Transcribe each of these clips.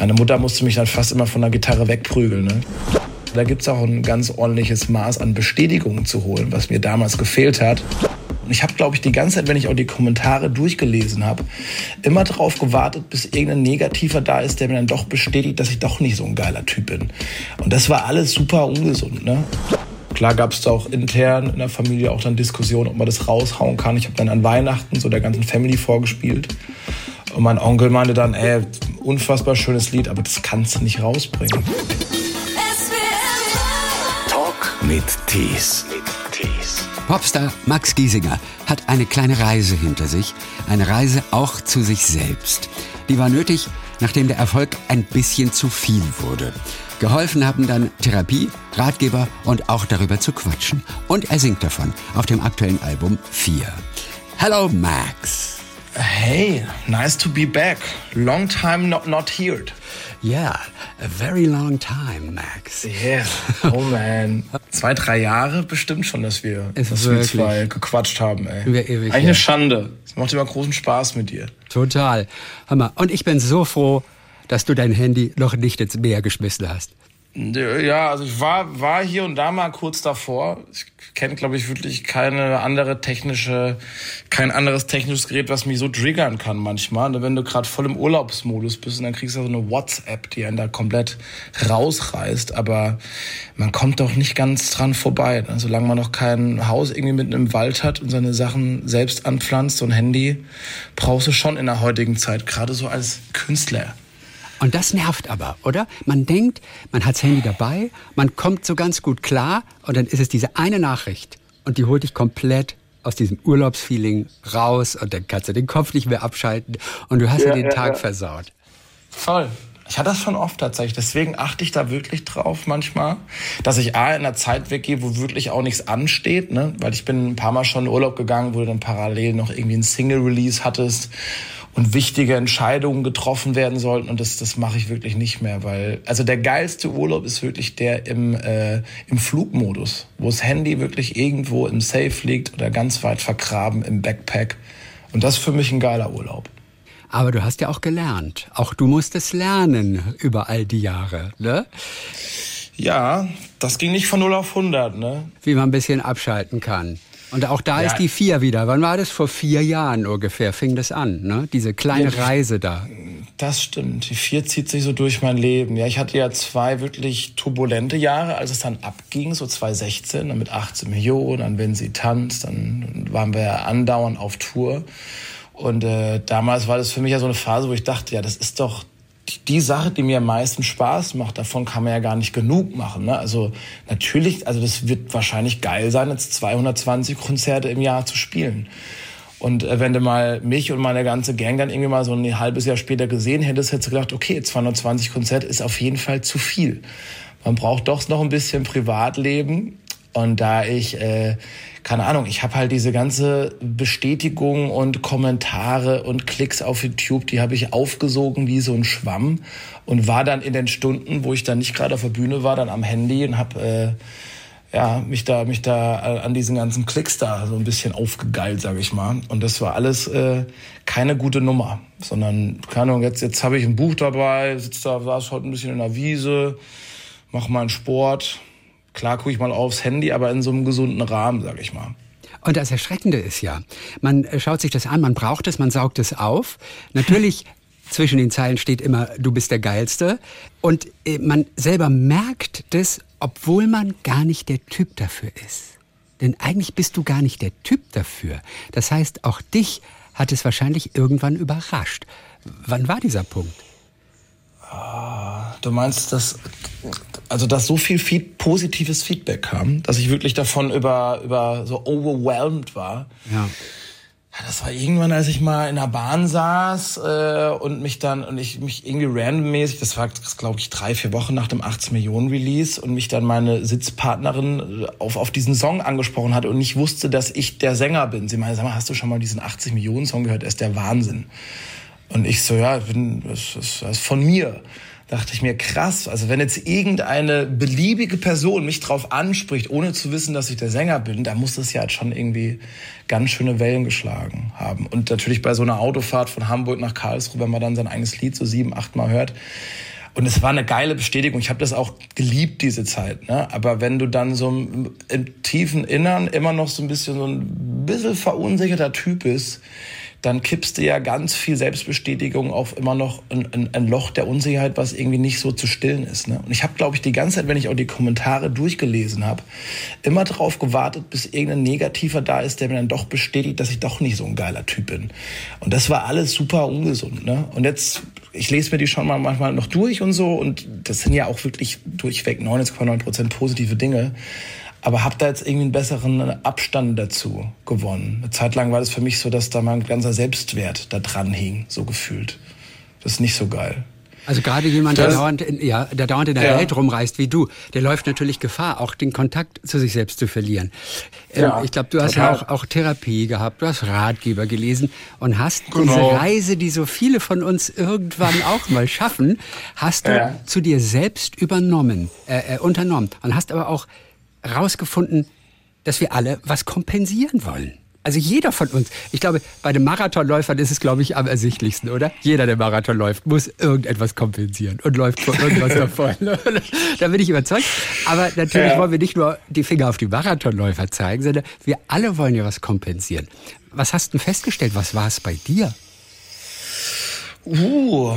Meine Mutter musste mich dann fast immer von der Gitarre wegprügeln. Ne? Da gibt es auch ein ganz ordentliches Maß an Bestätigungen zu holen, was mir damals gefehlt hat. Und ich habe, glaube ich, die ganze Zeit, wenn ich auch die Kommentare durchgelesen habe, immer darauf gewartet, bis irgendein Negativer da ist, der mir dann doch bestätigt, dass ich doch nicht so ein geiler Typ bin. Und das war alles super ungesund. Ne? Klar gab es da auch intern in der Familie auch dann Diskussionen, ob man das raushauen kann. Ich habe dann an Weihnachten so der ganzen Family vorgespielt. Und mein Onkel meinte dann, ey, unfassbar schönes Lied, aber das kannst du nicht rausbringen. Talk mit Tees. Popstar Max Giesinger hat eine kleine Reise hinter sich, eine Reise auch zu sich selbst. Die war nötig, nachdem der Erfolg ein bisschen zu viel wurde. Geholfen haben dann Therapie, Ratgeber und auch darüber zu quatschen. Und er singt davon auf dem aktuellen Album 4. Hello Max. Hey, nice to be back. Long time not, not heard. Yeah, a very long time, Max. Yeah, oh man. Zwei, drei Jahre bestimmt schon, dass wir, Es dass wir zwei gequatscht haben, ey. Wir ewig, Eigentlich ja. eine Schande. Es macht immer großen Spaß mit dir. Total. Hammer. Und ich bin so froh, dass du dein Handy noch nicht ins Meer geschmissen hast. Ja, also ich war, war hier und da mal kurz davor. Ich kenne, glaube ich, wirklich keine andere technische, kein anderes technisches Gerät, was mich so triggern kann manchmal. Und wenn du gerade voll im Urlaubsmodus bist und dann kriegst du so eine WhatsApp, die einen da komplett rausreißt. Aber man kommt doch nicht ganz dran vorbei. Ne? Solange man noch kein Haus irgendwie mitten im Wald hat und seine Sachen selbst anpflanzt, so ein Handy brauchst du schon in der heutigen Zeit, gerade so als Künstler. Und das nervt aber, oder? Man denkt, man hat das Handy dabei, man kommt so ganz gut klar und dann ist es diese eine Nachricht und die holt dich komplett aus diesem Urlaubsfeeling raus und dann kannst du den Kopf nicht mehr abschalten und du hast dir Ja, den ja, Tag ja. versaut. Voll. Ich hatte das schon oft tatsächlich. Deswegen achte ich da wirklich drauf manchmal, dass ich A in einer Zeit weggehe, wo wirklich auch nichts ansteht, ne? Weil ich bin ein paar Mal schon in Urlaub gegangen, wo du dann parallel noch irgendwie ein Single-Release hattest und wichtige Entscheidungen getroffen werden sollten. Und das, das mache ich wirklich nicht mehr, weil, also der geilste Urlaub ist wirklich der im, äh, im Flugmodus, wo das Handy wirklich irgendwo im Safe liegt oder ganz weit vergraben im Backpack. Und das ist für mich ein geiler Urlaub. Aber du hast ja auch gelernt. Auch du musstest lernen über all die Jahre, ne? Ja, das ging nicht von 0 auf 100, ne? Wie man ein bisschen abschalten kann. Und auch da Ja. ist die vier wieder. Wann war das? Vor vier Jahren ungefähr fing das an, ne? Diese kleine Ja, Reise da. Das stimmt. Die vier zieht sich so durch mein Leben. Ja, ich hatte ja zwei wirklich turbulente Jahre, als es dann abging, so 2016, dann mit 18 Millionen, dann wenn sie tanzt, dann waren wir ja andauernd auf Tour. Und äh, damals war das für mich ja so eine Phase, wo ich dachte, ja, das ist doch die, Sache, die mir am meisten Spaß macht. Davon kann man ja gar nicht genug machen. Ne? Also natürlich, also das wird wahrscheinlich geil sein, jetzt 220 Konzerte im Jahr zu spielen. Und äh, wenn du mal mich und meine ganze Gang dann irgendwie mal so ein halbes Jahr später gesehen hättest, hättest du gedacht, okay, 220 Konzerte ist auf jeden Fall zu viel. Man braucht doch noch ein bisschen Privatleben. Und da ich, äh, keine Ahnung, ich habe halt diese ganze Bestätigung und Kommentare und Klicks auf YouTube, die habe ich aufgesogen wie so ein Schwamm und war dann in den Stunden, wo ich dann nicht gerade auf der Bühne war, dann am Handy und habe äh, ja, mich da, mich da äh, an diesen ganzen Klicks da so ein bisschen aufgegeilt, sage ich mal. Und das war alles äh, keine gute Nummer, sondern, keine Ahnung, jetzt, jetzt habe ich ein Buch dabei, sitze da, saß heute ein bisschen in der Wiese, mach mal einen Sport. Klar gucke ich mal aufs Handy, aber in so einem gesunden Rahmen, sage ich mal. Und das Erschreckende ist ja, man äh, schaut sich das an, man braucht es, man saugt es auf. Natürlich zwischen den Zeilen steht immer, du bist der Geilste. Und äh, man selber merkt das, obwohl man gar nicht der Typ dafür ist. Denn eigentlich bist du gar nicht der Typ dafür. Das heißt, auch dich hat es wahrscheinlich irgendwann überrascht. Wann war dieser Punkt? Du meinst, dass, also, dass so viel Feed, positives Feedback kam, dass ich wirklich davon über, über so overwhelmed war. Ja. Ja, Das war irgendwann, als ich mal in der Bahn saß äh, und mich dann und ich mich irgendwie randommäßig, das war glaube ich drei vier Wochen nach dem 18 Millionen Release und mich dann meine Sitzpartnerin äh, auf auf diesen Song angesprochen hat und nicht wusste, dass ich der Sänger bin. Sie meinte, sag mal, hast du schon mal diesen 80 Millionen Song gehört? Er ist der Wahnsinn. Und ich so, ja, bin, das, ist, das ist von mir. dachte ich mir, krass, also wenn jetzt irgendeine beliebige Person mich drauf anspricht, ohne zu wissen, dass ich der Sänger bin, da muss das ja halt schon irgendwie ganz schöne Wellen geschlagen haben. Und natürlich bei so einer Autofahrt von Hamburg nach Karlsruhe, wenn man dann sein eigenes Lied so sieben, acht Mal hört, und es war eine geile Bestätigung. Ich habe das auch geliebt, diese Zeit. Ne? Aber wenn du dann so im, im, tiefen Innern immer noch so ein bisschen so ein bisschen verunsicherter Typ bist, dann kippst du ja ganz viel Selbstbestätigung auf immer noch ein, ein, ein Loch der Unsicherheit, was irgendwie nicht so zu stillen ist. Ne? Und ich habe, glaube ich, die ganze Zeit, wenn ich auch die Kommentare durchgelesen habe, immer darauf gewartet, bis irgendein Negativer da ist, der mir dann doch bestätigt, dass ich doch nicht so ein geiler Typ bin. Und das war alles super ungesund. Ne? Und jetzt, ich lese mir die schon mal manchmal noch durch und so. Und das sind ja auch wirklich durchweg 99,9 Prozent positive Dinge aber habe da jetzt irgendwie einen besseren Abstand dazu gewonnen. Eine Zeit lang war das für mich so, dass da mein ganzer Selbstwert da dran hing, so gefühlt. Das ist nicht so geil. Also gerade jemand, der dauernd, in, ja, der dauernd in der ja. Welt rumreist wie du, der läuft natürlich Gefahr, auch den Kontakt zu sich selbst zu verlieren. Ähm, ja, ich glaube, du hast total. ja auch, auch Therapie gehabt, du hast Ratgeber gelesen und hast genau. diese Reise, die so viele von uns irgendwann auch mal schaffen, hast du ja. zu dir selbst übernommen, äh, äh, unternommen und hast aber auch rausgefunden, dass wir alle was kompensieren wollen. Also jeder von uns. Ich glaube, bei den Marathonläufern ist es, glaube ich, am ersichtlichsten, oder? Jeder, der Marathon läuft, muss irgendetwas kompensieren und läuft vor irgendwas davon. da bin ich überzeugt. Aber natürlich ja. wollen wir nicht nur die Finger auf die Marathonläufer zeigen, sondern wir alle wollen ja was kompensieren. Was hast du festgestellt? Was war es bei dir? Uh,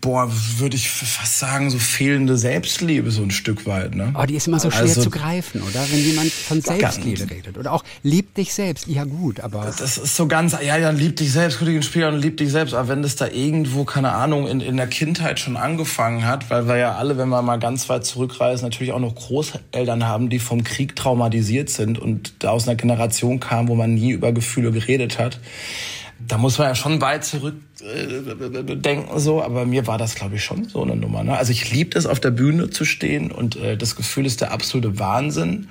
boah, würde ich fast sagen, so fehlende Selbstliebe so ein Stück weit. Ne? Oh, die ist immer so schwer also, zu greifen, oder? Wenn jemand von Selbstliebe redet. Oder auch lieb dich selbst. Ja gut, aber... Das ist so ganz, ja, ja, lieb dich selbst, Kollegin Spieler und lieb dich selbst. Aber wenn das da irgendwo, keine Ahnung, in, in der Kindheit schon angefangen hat, weil wir ja alle, wenn wir mal ganz weit zurückreisen, natürlich auch noch Großeltern haben, die vom Krieg traumatisiert sind und da aus einer Generation kamen, wo man nie über Gefühle geredet hat da muss man ja schon weit zurück äh, so, aber mir war das glaube ich schon so eine Nummer. Ne? Also ich liebe es auf der Bühne zu stehen und äh, das Gefühl ist der absolute Wahnsinn.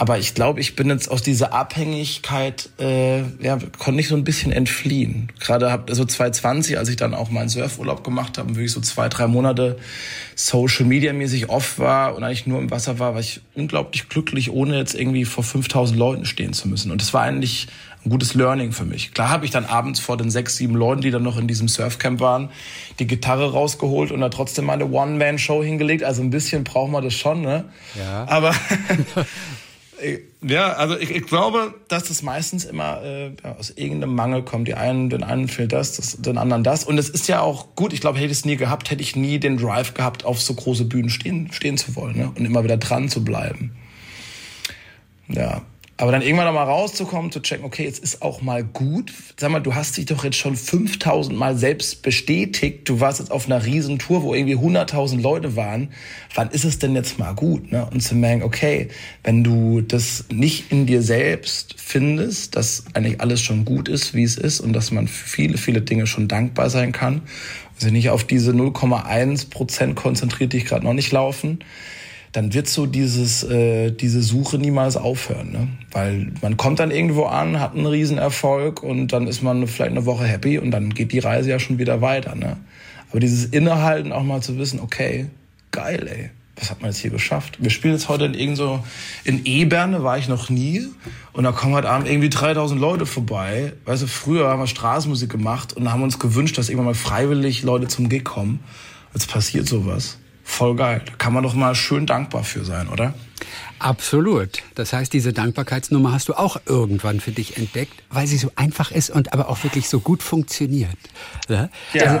Aber ich glaube, ich bin jetzt aus dieser Abhängigkeit, äh, ja, konnte ich so ein bisschen entfliehen. Gerade hab also 2020, als ich dann auch meinen Surfurlaub gemacht habe, wirklich so zwei, drei Monate Social Media mäßig off war und eigentlich nur im Wasser war, war ich unglaublich glücklich, ohne jetzt irgendwie vor 5000 Leuten stehen zu müssen. Und das war eigentlich ein gutes Learning für mich. Klar habe ich dann abends vor den sechs, sieben Leuten, die dann noch in diesem Surfcamp waren, die Gitarre rausgeholt und da trotzdem meine One-Man-Show hingelegt. Also ein bisschen braucht man das schon, ne? Ja. Aber Ja, also ich, ich glaube, dass es meistens immer äh, aus irgendeinem Mangel kommt. Die einen, den einen fehlt das, das, den anderen das. Und es ist ja auch gut. Ich glaube, hätte ich es nie gehabt, hätte ich nie den Drive gehabt, auf so große Bühnen stehen, stehen zu wollen ne? und immer wieder dran zu bleiben. Ja, aber dann irgendwann nochmal rauszukommen, zu checken, okay, jetzt ist auch mal gut. Sag mal, du hast dich doch jetzt schon 5000 Mal selbst bestätigt. Du warst jetzt auf einer riesen Tour, wo irgendwie 100.000 Leute waren. Wann ist es denn jetzt mal gut? Ne? Und zu merken, okay, wenn du das nicht in dir selbst findest, dass eigentlich alles schon gut ist, wie es ist und dass man viele, viele Dinge schon dankbar sein kann, also nicht auf diese 0,1 Prozent konzentriert, die ich gerade noch nicht laufen, dann wird so dieses, äh, diese Suche niemals aufhören. Ne? Weil man kommt dann irgendwo an, hat einen Riesenerfolg und dann ist man vielleicht eine Woche happy und dann geht die Reise ja schon wieder weiter. Ne? Aber dieses Innehalten auch mal zu wissen, okay, geil, ey, was hat man jetzt hier geschafft? Wir spielen jetzt heute in irgend so, in Eberne war ich noch nie und da kommen heute Abend irgendwie 3000 Leute vorbei. Weißt du, früher haben wir Straßenmusik gemacht und haben uns gewünscht, dass irgendwann mal freiwillig Leute zum Gig kommen. Jetzt passiert sowas. Voll geil. Da kann man doch mal schön dankbar für sein, oder? Absolut. Das heißt, diese Dankbarkeitsnummer hast du auch irgendwann für dich entdeckt, weil sie so einfach ist und aber auch wirklich so gut funktioniert. Ja. Also,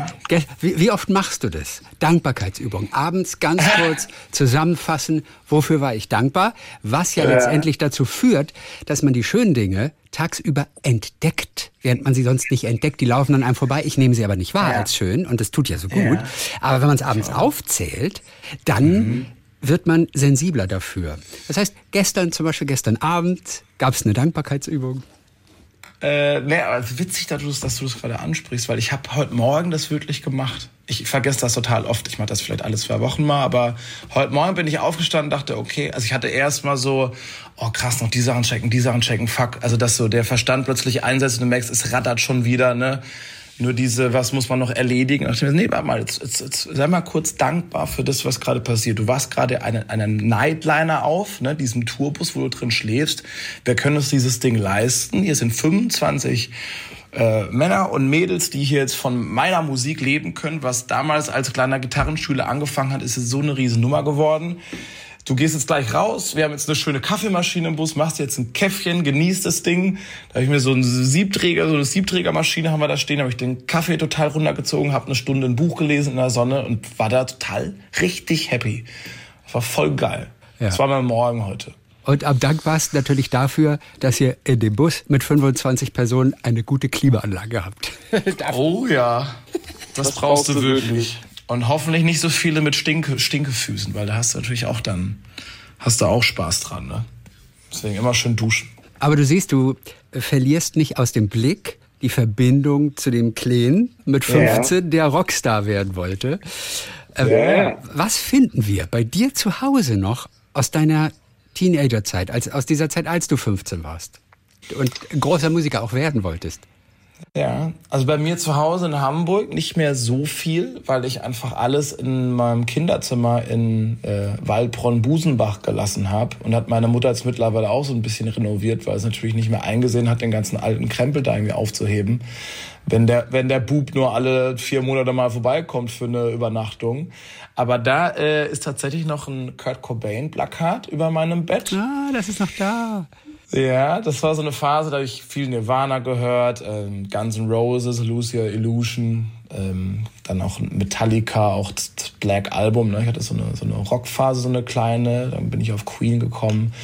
wie, wie, oft machst du das? Dankbarkeitsübung. Abends ganz kurz zusammenfassen, wofür war ich dankbar? Was ja, ja letztendlich dazu führt, dass man die schönen Dinge tagsüber entdeckt, während man sie sonst nicht entdeckt. Die laufen an einem vorbei. Ich nehme sie aber nicht wahr ja. als schön und das tut ja so gut. Aber wenn man es abends aufzählt, dann mhm wird man sensibler dafür. Das heißt, gestern zum Beispiel, gestern Abend gab es eine Dankbarkeitsübung. Äh, nee, aber witzig, dass du, dass das gerade ansprichst, weil ich habe heute Morgen das wirklich gemacht. Ich vergesse das total oft. Ich mache das vielleicht alles zwei Wochen mal, aber heute Morgen bin ich aufgestanden dachte, okay, also ich hatte erst mal so, oh krass, noch die Sachen checken, die Sachen checken, fuck. Also dass so der Verstand plötzlich einsetzt und du merkst, es rattert schon wieder, ne? Nur diese, was muss man noch erledigen? Ich dachte, nee, warte mal, jetzt, jetzt, jetzt sei mal kurz dankbar für das, was gerade passiert. Du warst gerade einen, einen Nightliner auf, ne, diesem Tourbus, wo du drin schläfst. Wir können uns dieses Ding leisten. Hier sind 25 äh, Männer und Mädels, die hier jetzt von meiner Musik leben können, was damals als kleiner Gitarrenschüler angefangen hat, ist es so eine Riesennummer geworden du gehst jetzt gleich raus, wir haben jetzt eine schöne Kaffeemaschine im Bus, machst jetzt ein Käffchen, genießt das Ding. Da habe ich mir so einen Siebträger, so eine Siebträgermaschine haben wir da stehen, habe ich den Kaffee total runtergezogen, habe eine Stunde ein Buch gelesen in der Sonne und war da total richtig happy. Das war voll geil. Ja. Das war mein Morgen heute. Und am dankbarsten natürlich dafür, dass ihr in dem Bus mit 25 Personen eine gute Klimaanlage habt. oh ja, das, das brauchst du wirklich. Und hoffentlich nicht so viele mit Stinke, Stinkefüßen, weil da hast du natürlich auch dann, hast du auch Spaß dran, ne? Deswegen immer schön duschen. Aber du siehst, du verlierst nicht aus dem Blick die Verbindung zu dem Kleen mit 15, ja. der Rockstar werden wollte. Äh, ja. Was finden wir bei dir zu Hause noch aus deiner Teenagerzeit, als, aus dieser Zeit, als du 15 warst und großer Musiker auch werden wolltest? Ja, also bei mir zu Hause in Hamburg nicht mehr so viel, weil ich einfach alles in meinem Kinderzimmer in äh, Waldbronn-Busenbach gelassen habe. Und hat meine Mutter jetzt mittlerweile auch so ein bisschen renoviert, weil es natürlich nicht mehr eingesehen hat, den ganzen alten Krempel da irgendwie aufzuheben. Wenn der, wenn der Bub nur alle vier Monate mal vorbeikommt für eine Übernachtung. Aber da äh, ist tatsächlich noch ein Kurt Cobain-Plakat über meinem Bett. Ah, das ist noch da. Ja, das war so eine Phase, da habe ich viel Nirvana gehört, ähm, Guns N' Roses, Lucia Illusion, ähm, dann auch Metallica, auch das Black Album. Ne? Ich hatte so eine, so eine Rockphase, so eine kleine, dann bin ich auf Queen gekommen.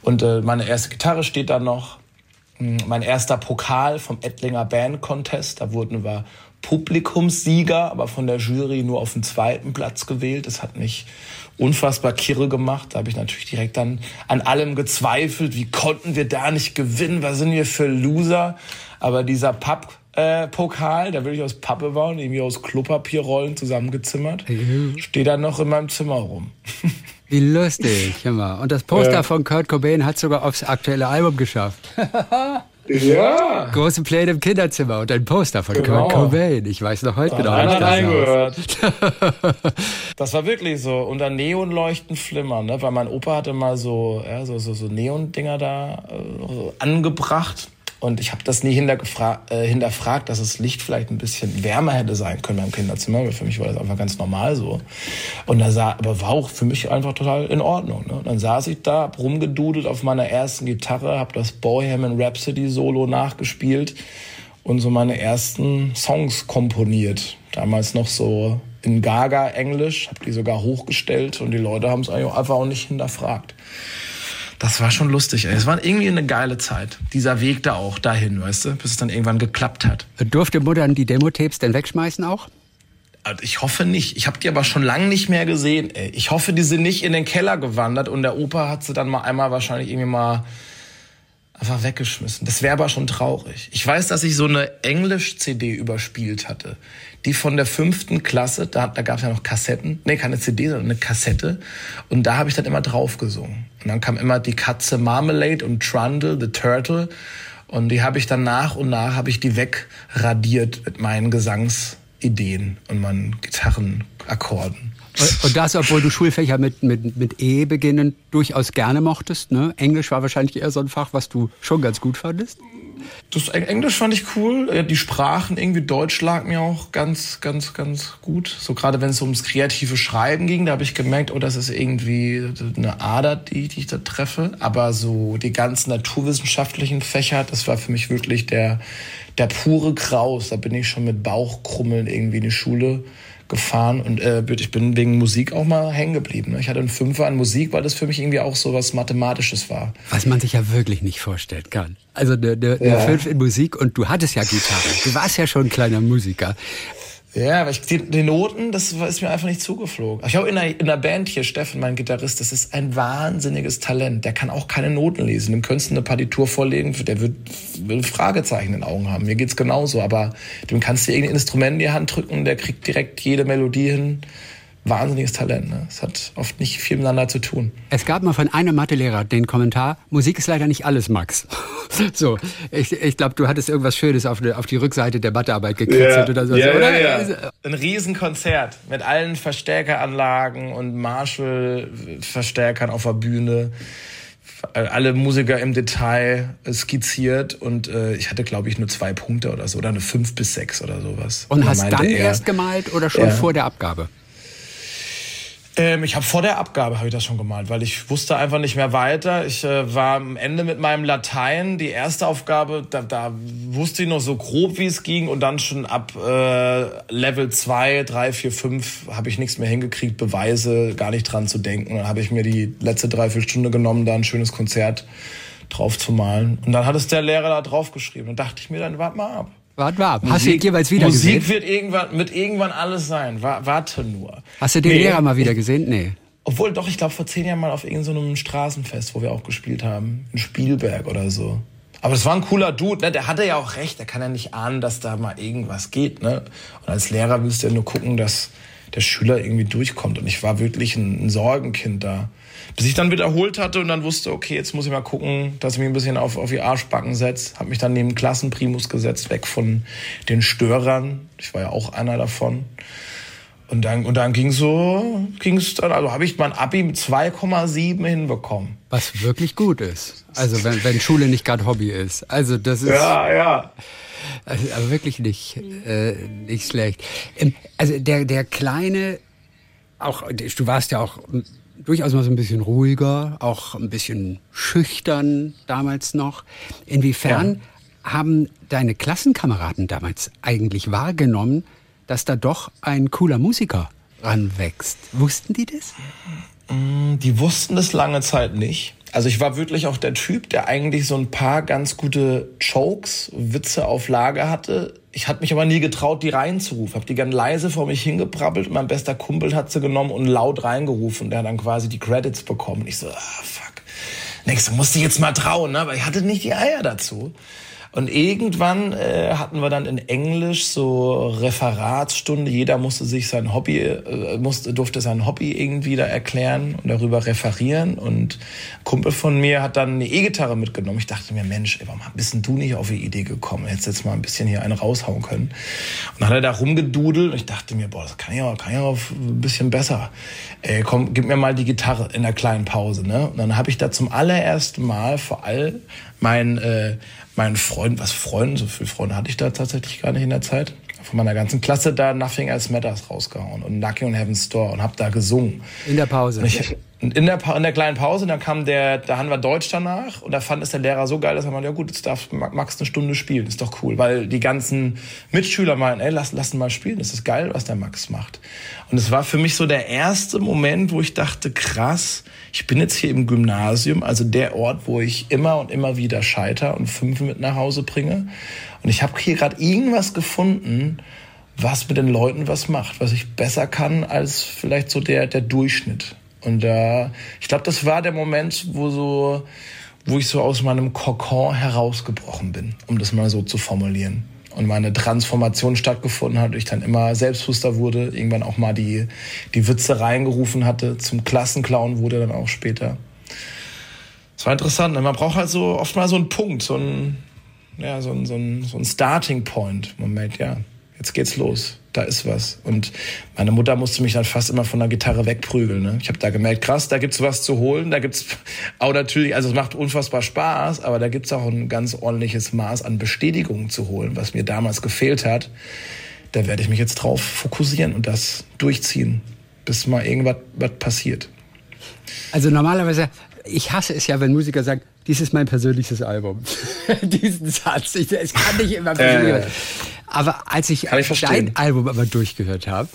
Und äh, meine erste Gitarre steht da noch. Hm, mein erster Pokal vom Ettlinger Band Contest, da wurden wir Publikumssieger, aber von der Jury nur auf den zweiten Platz gewählt. Das hat mich unfassbar kirre gemacht. Da habe ich natürlich direkt dann an allem gezweifelt. Wie konnten wir da nicht gewinnen? Was sind wir für Loser? Aber dieser Papp äh, Pokal, der wirklich aus Pappe und irgendwie aus Klopapierrollen zusammengezimmert, mhm. steht dann noch in meinem Zimmer rum. Wie lustig, immer. Und das Poster äh. von Kurt Cobain hat sogar aufs aktuelle Album geschafft. Ja. Große Pläne im Kinderzimmer und ein Poster von genau. Kurt Cobain. Ich weiß noch heute da genau, wie das Das war wirklich so. Unter Neonleuchten flimmern, ne? Weil mein Opa hatte mal so, ja, so, so, so Neon-Dinger da äh, angebracht. Und ich habe das nie äh, hinterfragt, dass das Licht vielleicht ein bisschen wärmer hätte sein können beim Kinderzimmer. Weil für mich war das einfach ganz normal so. Und da sah, aber war auch für mich einfach total in Ordnung. Ne? Und dann saß ich da, hab rumgedudelt auf meiner ersten Gitarre, hab das Bohemian Rhapsody Solo nachgespielt und so meine ersten Songs komponiert. Damals noch so in Gaga Englisch, hab die sogar hochgestellt und die Leute haben es einfach auch nicht hinterfragt. Das war schon lustig, ey. Es war irgendwie eine geile Zeit. Dieser Weg da auch dahin, weißt du, bis es dann irgendwann geklappt hat. Durfte Mutter die Demo-Tapes denn wegschmeißen auch? Also ich hoffe nicht. Ich habe die aber schon lange nicht mehr gesehen. Ey. Ich hoffe, die sind nicht in den Keller gewandert und der Opa hat sie dann mal einmal wahrscheinlich irgendwie mal einfach weggeschmissen. Das wäre aber schon traurig. Ich weiß, dass ich so eine Englisch-CD überspielt hatte. Die von der fünften Klasse, da, da gab es ja noch Kassetten. Nee, keine CD, sondern eine Kassette. Und da habe ich dann immer drauf gesungen. Und dann kam immer die Katze Marmalade und Trundle, the Turtle. Und die habe ich dann nach und nach, habe ich die wegradiert mit meinen Gesangsideen und meinen Gitarrenakkorden. Und das, obwohl du Schulfächer mit, mit, mit E beginnen durchaus gerne mochtest. Ne? Englisch war wahrscheinlich eher so ein Fach, was du schon ganz gut fandest. Das Englisch fand ich cool. Die Sprachen, irgendwie Deutsch lag mir auch ganz, ganz, ganz gut. So gerade wenn es ums kreative Schreiben ging, da habe ich gemerkt, oh, das ist irgendwie eine Ader, die, die ich da treffe. Aber so die ganzen naturwissenschaftlichen Fächer, das war für mich wirklich der, der pure Kraus. Da bin ich schon mit Bauchkrummeln irgendwie in die Schule gefahren und äh, ich bin wegen Musik auch mal hängen geblieben. Ne? Ich hatte einen Fünfer an Musik, weil das für mich irgendwie auch so was Mathematisches war. Was man sich ja wirklich nicht vorstellen kann. Also eine, eine, ja. eine Fünf in Musik und du hattest ja Gitarre. Du warst ja schon ein kleiner Musiker. Ja, aber ich, die, die Noten, das ist mir einfach nicht zugeflogen. Ich habe in der, in der Band hier, Steffen, mein Gitarrist, das ist ein wahnsinniges Talent. Der kann auch keine Noten lesen. Dem könntest du eine Partitur vorlegen, der wird, wird Fragezeichen in den Augen haben. Mir geht's genauso, aber dem kannst du irgendein Instrument in die Hand drücken, der kriegt direkt jede Melodie hin. Wahnsinniges Talent. Ne? Es hat oft nicht viel miteinander zu tun. Es gab mal von einem Mathelehrer den Kommentar, Musik ist leider nicht alles, Max. so, ich, ich glaube, du hattest irgendwas Schönes auf, auf die Rückseite der Mathearbeit gekritzelt ja. oder so. Ja, oder? Ja, ja. Ein Riesenkonzert mit allen Verstärkeranlagen und Marshall-Verstärkern auf der Bühne alle Musiker im Detail skizziert und äh, ich hatte, glaube ich, nur zwei Punkte oder so, oder eine fünf bis sechs oder sowas. Und, und hast dann er, erst gemalt oder schon ja. vor der Abgabe? Ähm, ich habe vor der Abgabe habe ich das schon gemalt, weil ich wusste einfach nicht mehr weiter. Ich äh, war am Ende mit meinem Latein. Die erste Aufgabe, da, da wusste ich noch so grob, wie es ging. Und dann schon ab äh, Level 2, 3, 4, 5 habe ich nichts mehr hingekriegt, Beweise, gar nicht dran zu denken. Dann habe ich mir die letzte Dreiviertelstunde genommen, da ein schönes Konzert drauf zu malen. Und dann hat es der Lehrer da drauf geschrieben. Und dachte ich mir, dann warte mal ab. Warte mal, hast du ihn jeweils wieder Musik gesehen? wird irgendwann, mit irgendwann alles sein. Warte nur. Hast du den nee. Lehrer mal wieder gesehen? Nee. Obwohl, doch, ich glaube, vor zehn Jahren mal auf irgendeinem so Straßenfest, wo wir auch gespielt haben. In Spielberg oder so. Aber das war ein cooler Dude, ne? Der hatte ja auch recht. Der kann ja nicht ahnen, dass da mal irgendwas geht, ne? Und als Lehrer willst du ja nur gucken, dass der Schüler irgendwie durchkommt. Und ich war wirklich ein, ein Sorgenkind da bis ich dann wiederholt hatte und dann wusste, okay, jetzt muss ich mal gucken, dass ich mich ein bisschen auf, auf die Arschbacken setze. Habe mich dann neben Klassenprimus gesetzt, weg von den Störern. Ich war ja auch einer davon. Und dann, und dann ging so, ging es dann, also habe ich mein Abi mit 2,7 hinbekommen. Was wirklich gut ist. Also wenn, wenn Schule nicht gerade Hobby ist. Also das ist. Ja, ja. Also, aber wirklich nicht, äh, nicht schlecht. Ähm, also der, der kleine, auch, du warst ja auch durchaus mal so ein bisschen ruhiger, auch ein bisschen schüchtern damals noch. Inwiefern ja. haben deine Klassenkameraden damals eigentlich wahrgenommen, dass da doch ein cooler Musiker ranwächst? Wussten die das? Mm, die wussten das lange Zeit nicht. Also ich war wirklich auch der Typ, der eigentlich so ein paar ganz gute Jokes, Witze auf Lager hatte, ich hatte mich aber nie getraut, die reinzurufen. Hab die ganz leise vor mich hingebrabbelt. Mein bester Kumpel hat sie genommen und laut reingerufen. Der hat dann quasi die Credits bekommen. Ich so, ah, fuck. Nächste musste ich jetzt mal trauen, ne? aber ich hatte nicht die Eier dazu. Und irgendwann äh, hatten wir dann in Englisch so Referatstunde. Jeder musste sich sein Hobby, äh, musste, durfte sein Hobby irgendwie da erklären und darüber referieren. Und ein Kumpel von mir hat dann eine E-Gitarre mitgenommen. Ich dachte mir, Mensch, ey, warum bist denn du nicht auf die Idee gekommen? Hättest jetzt mal ein bisschen hier einen raushauen können. Und dann hat er da rumgedudelt und ich dachte mir, boah, das kann ja, kann ja auch ein bisschen besser. Ey, komm, gib mir mal die Gitarre in der kleinen Pause. Ne? Und dann habe ich da zum allerersten Mal vor allem mein äh, meinen Freunden, was Freunden, so viele Freunde hatte ich da tatsächlich gar nicht in der Zeit, von meiner ganzen Klasse da Nothing Else Matters rausgehauen und Knocking on Heaven's Door und hab da gesungen. In der Pause. Und ich, in der, in der kleinen Pause, dann kam der, da haben wir Deutsch danach und da fand es der Lehrer so geil, dass er meinte, ja gut, jetzt darf Max eine Stunde spielen, ist doch cool, weil die ganzen Mitschüler meinen, ey, lass, lass ihn mal spielen, das ist geil, was der Max macht. Und es war für mich so der erste Moment, wo ich dachte, krass, ich bin jetzt hier im Gymnasium, also der Ort, wo ich immer und immer wieder scheiter und fünf mit nach Hause bringe. Und ich habe hier gerade irgendwas gefunden, was mit den Leuten was macht, was ich besser kann als vielleicht so der, der Durchschnitt. Und äh, ich glaube, das war der Moment, wo so, wo ich so aus meinem Kokon herausgebrochen bin, um das mal so zu formulieren. Und meine Transformation stattgefunden hat, ich dann immer selbstbewusster wurde, irgendwann auch mal die, die Witze reingerufen hatte, zum Klassenclown wurde dann auch später. Es war interessant, ne? man braucht halt so oft mal so einen Punkt, so ein, ja, so ein, so ein, so ein Starting Point. Moment, ja, jetzt geht's los da ist was. Und meine Mutter musste mich dann fast immer von der Gitarre wegprügeln. Ne? Ich habe da gemerkt, krass, da gibt's was zu holen, da gibt's auch natürlich, also es macht unfassbar Spaß, aber da gibt's auch ein ganz ordentliches Maß an Bestätigung zu holen, was mir damals gefehlt hat. Da werde ich mich jetzt drauf fokussieren und das durchziehen, bis mal irgendwas was passiert. Also normalerweise, ich hasse es ja, wenn Musiker sagen, dies ist mein persönliches Album. Diesen Satz. Ich, es kann nicht immer persönlich äh. Aber als ich, ich dein Album aber durchgehört habe,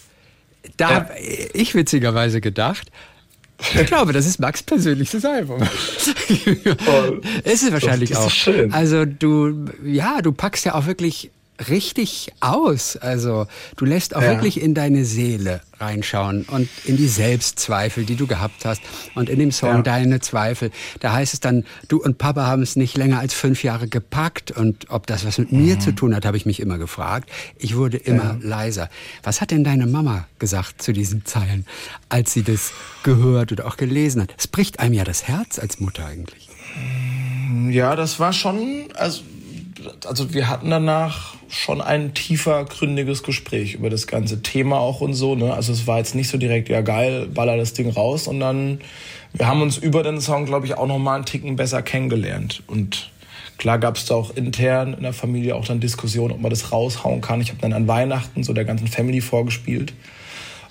da ja. habe ich witzigerweise gedacht, ich glaube, das ist Max persönliches Album. Voll. ist es wahrscheinlich das ist auch. Schön. Also du, ja, du packst ja auch wirklich richtig aus. Also du lässt auch ja. wirklich in deine Seele reinschauen und in die Selbstzweifel, die du gehabt hast und in dem Song ja. deine Zweifel. Da heißt es dann, du und Papa haben es nicht länger als fünf Jahre gepackt und ob das was mit mhm. mir zu tun hat, habe ich mich immer gefragt. Ich wurde immer ja. leiser. Was hat denn deine Mama gesagt zu diesen Zeilen, als sie das gehört oder auch gelesen hat? Es bricht einem ja das Herz als Mutter eigentlich. Ja, das war schon, also, also wir hatten danach schon ein tiefer, gründiges Gespräch über das ganze Thema auch und so. Ne? Also es war jetzt nicht so direkt, ja geil, baller das Ding raus, sondern wir haben uns über den Song, glaube ich, auch noch mal einen Ticken besser kennengelernt. Und klar gab es da auch intern in der Familie auch dann Diskussionen, ob man das raushauen kann. Ich habe dann an Weihnachten so der ganzen Family vorgespielt.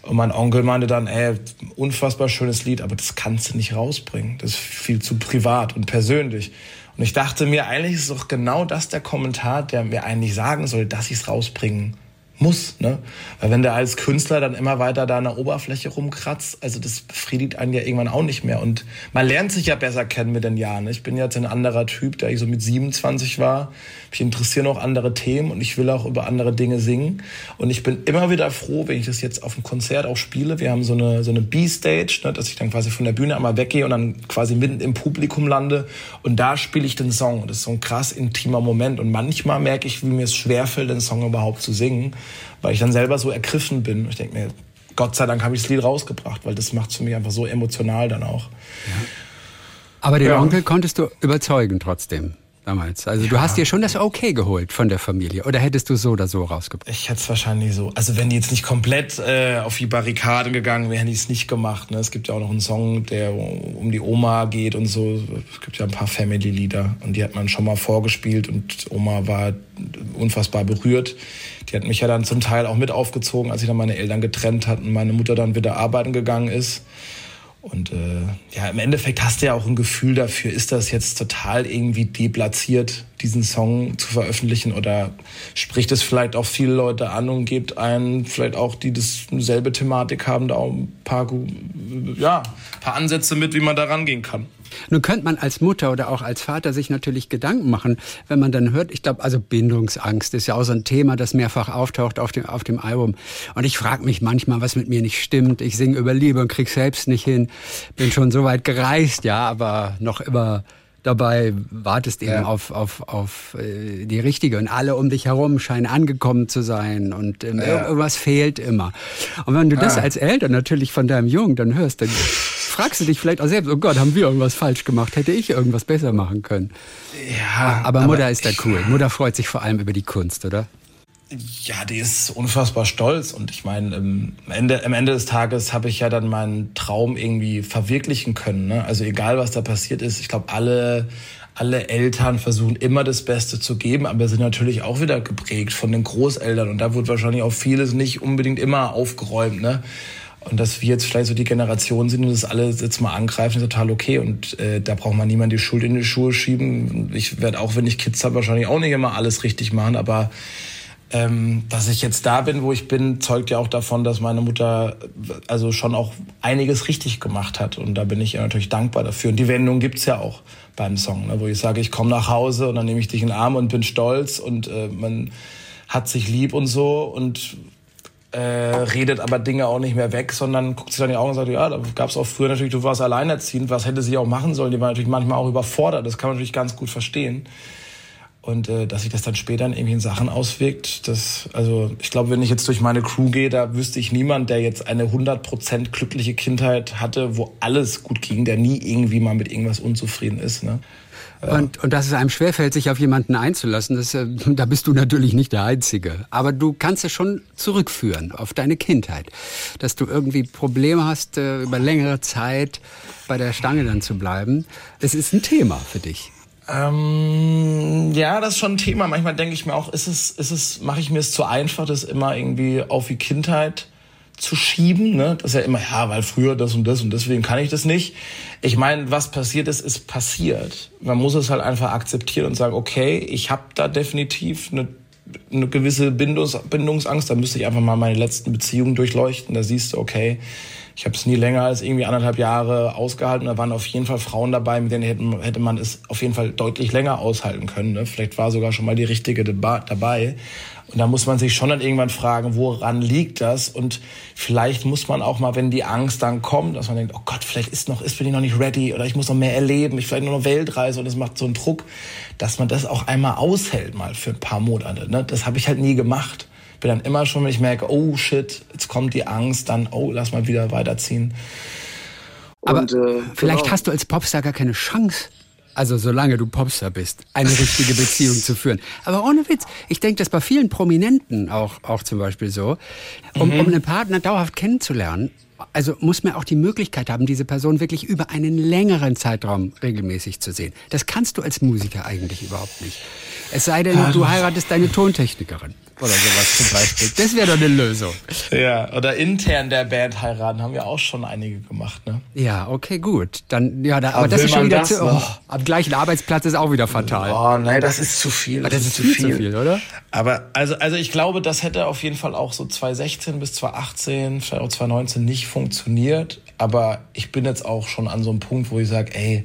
Und mein Onkel meinte dann, ey, unfassbar schönes Lied, aber das kannst du nicht rausbringen. Das ist viel zu privat und persönlich. Und ich dachte mir, eigentlich ist doch genau das der Kommentar, der mir eigentlich sagen soll, dass ich es rausbringen muss, ne? Weil wenn der als Künstler dann immer weiter da an der Oberfläche rumkratzt, also das befriedigt einen ja irgendwann auch nicht mehr. Und man lernt sich ja besser kennen mit den Jahren. Ich bin jetzt ein anderer Typ, der ich so mit 27 war. Mich interessieren auch andere Themen und ich will auch über andere Dinge singen. Und ich bin immer wieder froh, wenn ich das jetzt auf dem Konzert auch spiele. Wir haben so eine, so eine B-Stage, ne? dass ich dann quasi von der Bühne einmal weggehe und dann quasi mitten im Publikum lande. Und da spiele ich den Song. Und das ist so ein krass intimer Moment. Und manchmal merke ich, wie mir es schwerfällt, den Song überhaupt zu singen weil ich dann selber so ergriffen bin. Ich denke mir, Gott sei Dank habe ich das Lied rausgebracht, weil das macht es für mich einfach so emotional dann auch. Ja. Aber den ja. Onkel konntest du überzeugen trotzdem damals. Also ja. du hast dir schon das Okay geholt von der Familie oder hättest du so oder so rausgebracht? Ich hätte es wahrscheinlich so. Also wenn die jetzt nicht komplett äh, auf die Barrikaden gegangen wären, hätte ich es nicht gemacht. Ne? Es gibt ja auch noch einen Song, der um die Oma geht und so. Es gibt ja ein paar Family-Lieder und die hat man schon mal vorgespielt und Oma war unfassbar berührt. Die hat mich ja dann zum Teil auch mit aufgezogen, als sich dann meine Eltern getrennt hatten, meine Mutter dann wieder arbeiten gegangen ist. Und äh, ja, im Endeffekt hast du ja auch ein Gefühl dafür, ist das jetzt total irgendwie deplatziert, diesen Song zu veröffentlichen oder spricht es vielleicht auch viele Leute an und gibt einen vielleicht auch, die dasselbe Thematik haben, da auch ein paar, ja, paar Ansätze mit, wie man da rangehen kann. Nun könnte man als Mutter oder auch als Vater sich natürlich Gedanken machen, wenn man dann hört, ich glaube, also Bindungsangst ist ja auch so ein Thema, das mehrfach auftaucht auf dem, auf dem Album. Und ich frage mich manchmal, was mit mir nicht stimmt. Ich singe über Liebe und krieg selbst nicht hin. Bin schon so weit gereist, ja, aber noch immer dabei wartest eben ja. auf, auf, auf äh, die richtige und alle um dich herum scheinen angekommen zu sein und ähm, ja. irgendwas fehlt immer. Und wenn du das ah. als Eltern natürlich von deinem Jungen dann hörst, dann fragst du dich vielleicht auch selbst, oh Gott, haben wir irgendwas falsch gemacht? Hätte ich irgendwas besser machen können? Ja. Aber, aber Mutter ist da cool. Mutter freut sich vor allem über die Kunst, oder? Ja, die ist unfassbar stolz und ich meine, am Ende, am Ende des Tages habe ich ja dann meinen Traum irgendwie verwirklichen können. Ne? Also egal, was da passiert ist, ich glaube, alle, alle Eltern versuchen immer das Beste zu geben, aber sind natürlich auch wieder geprägt von den Großeltern und da wird wahrscheinlich auch vieles nicht unbedingt immer aufgeräumt. Ne? Und dass wir jetzt vielleicht so die Generation sind und das alle jetzt mal angreifen, ist total okay. Und äh, da braucht man niemand die Schuld in die Schuhe schieben. Ich werde auch, wenn ich Kids habe, wahrscheinlich auch nicht immer alles richtig machen, aber ähm, dass ich jetzt da bin, wo ich bin, zeugt ja auch davon, dass meine Mutter also schon auch einiges richtig gemacht hat. Und da bin ich ihr natürlich dankbar dafür. Und die Wendung gibt's ja auch beim Song, ne, wo ich sage, ich komme nach Hause und dann nehme ich dich in den Arm und bin stolz und äh, man hat sich lieb und so und äh, redet aber Dinge auch nicht mehr weg, sondern guckt sich dann die Augen und sagt, ja, da gab es auch früher natürlich, du warst alleinerziehend, was hätte sie auch machen sollen? Die war natürlich manchmal auch überfordert, das kann man natürlich ganz gut verstehen. Und äh, dass sich das dann später in irgendwelchen Sachen auswirkt, das, also ich glaube, wenn ich jetzt durch meine Crew gehe, da wüsste ich niemand, der jetzt eine 100% glückliche Kindheit hatte, wo alles gut ging, der nie irgendwie mal mit irgendwas unzufrieden ist. Ne? Und, und dass es einem schwerfällt, sich auf jemanden einzulassen, das, da bist du natürlich nicht der Einzige. Aber du kannst es schon zurückführen auf deine Kindheit. Dass du irgendwie Probleme hast, äh, über längere Zeit bei der Stange dann zu bleiben. Es ist ein Thema für dich. Ähm, ja, das ist schon ein Thema. Manchmal denke ich mir auch, ist es, ist es, mache ich mir es zu einfach, das immer irgendwie auf die Kindheit zu schieben. Ne? Das ist ja immer, ja, weil früher das und das und deswegen kann ich das nicht. Ich meine, was passiert ist, ist passiert. Man muss es halt einfach akzeptieren und sagen, okay, ich habe da definitiv eine, eine gewisse Bindungs Bindungsangst. Da müsste ich einfach mal meine letzten Beziehungen durchleuchten. Da siehst du, okay, Ich habe es nie länger als irgendwie anderthalb Jahre ausgehalten. Da waren auf jeden Fall Frauen dabei, mit denen hätte, hätte man es auf jeden Fall deutlich länger aushalten können. Ne? Vielleicht war sogar schon mal die richtige dabei. Und da muss man sich schon dann irgendwann fragen, woran liegt das? Und vielleicht muss man auch mal, wenn die Angst dann kommt, dass man denkt, oh Gott, vielleicht ist noch, ist bin ich noch nicht ready oder ich muss noch mehr erleben, ich vielleicht nur noch Weltreise und es macht so einen Druck, dass man das auch einmal aushält mal für ein paar Monate. Ne? Das habe ich halt nie gemacht. Bin dann immer schon, wenn ich merke, oh shit, jetzt kommt die Angst, dann, oh, lass mal wieder weiterziehen. Aber und, äh, vielleicht genau. hast du als Popstar gar keine Chance, also solange du Popstar bist, eine richtige Beziehung zu führen. Aber ohne Witz, ich denke, das bei vielen Prominenten auch, auch zum Beispiel so, um, mhm. um einen Partner dauerhaft kennenzulernen, also muss man auch die Möglichkeit haben, diese Person wirklich über einen längeren Zeitraum regelmäßig zu sehen. Das kannst du als Musiker eigentlich überhaupt nicht. Es sei denn, du heiratest deine Tontechnikerin oder sowas zum Beispiel. Das wäre doch eine Lösung. Ja, oder intern der Band heiraten haben wir auch schon einige gemacht, ne? Ja, okay, gut. Dann, ja, da, aber, aber das ist schon wieder zu, oh, am gleichen Arbeitsplatz ist auch wieder fatal. Oh, nein, das ist zu viel. Das, das ist, ist, zu viel, viel. zu viel, oder? Aber, also, also ich glaube, das hätte auf jeden Fall auch so 2016 bis 2018, vielleicht auch 2019 nicht funktioniert. Aber ich bin jetzt auch schon an so einem Punkt, wo ich sage, ey,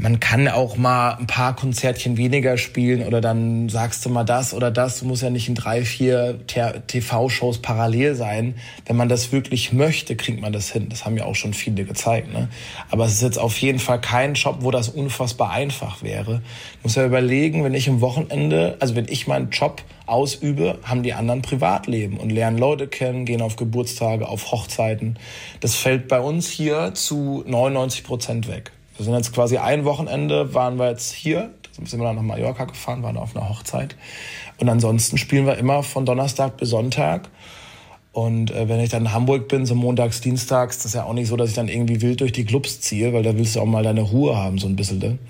man kann auch mal ein paar Konzertchen weniger spielen oder dann sagst du mal das oder das. Du musst ja nicht in drei, vier TV-Shows parallel sein. Wenn man das wirklich möchte, kriegt man das hin. Das haben ja auch schon viele gezeigt. Ne? Aber es ist jetzt auf jeden Fall kein Job, wo das unfassbar einfach wäre. Ich muss ja überlegen, wenn ich am Wochenende, also wenn ich meinen Job ausübe, haben die anderen Privatleben und lernen Leute kennen, gehen auf Geburtstage, auf Hochzeiten. Das fällt bei uns hier zu 99 Prozent weg. Wir sind jetzt quasi ein Wochenende, waren wir jetzt hier, da sind wir dann nach Mallorca gefahren, waren auf einer Hochzeit. Und ansonsten spielen wir immer von Donnerstag bis Sonntag. Und äh, wenn ich dann in Hamburg bin, so montags, dienstags, das ist ja auch nicht so, dass ich dann irgendwie wild durch die Clubs ziehe, weil da willst du auch mal deine Ruhe haben, so ein bisschen. Ne?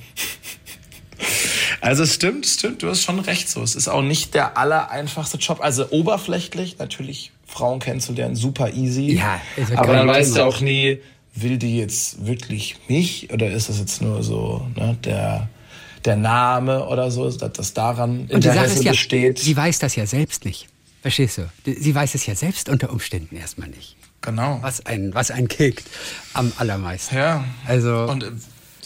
Also es stimmt, stimmt, du hast schon recht so. Es ist auch nicht der allereinfachste Job. Also oberflächlich natürlich Frauen kennenzulernen, super easy. Ja, aber dann weißt du auch nie, will die jetzt wirklich mich oder ist das jetzt nur so ne, der, der Name oder so, dass das daran Und Interesse ja, besteht? Sie weiß das ja selbst nicht. Verstehst du? Sie weiß es ja selbst unter Umständen erstmal nicht. Genau. Was einen, was einen kickt am allermeisten. Ja. Also. Und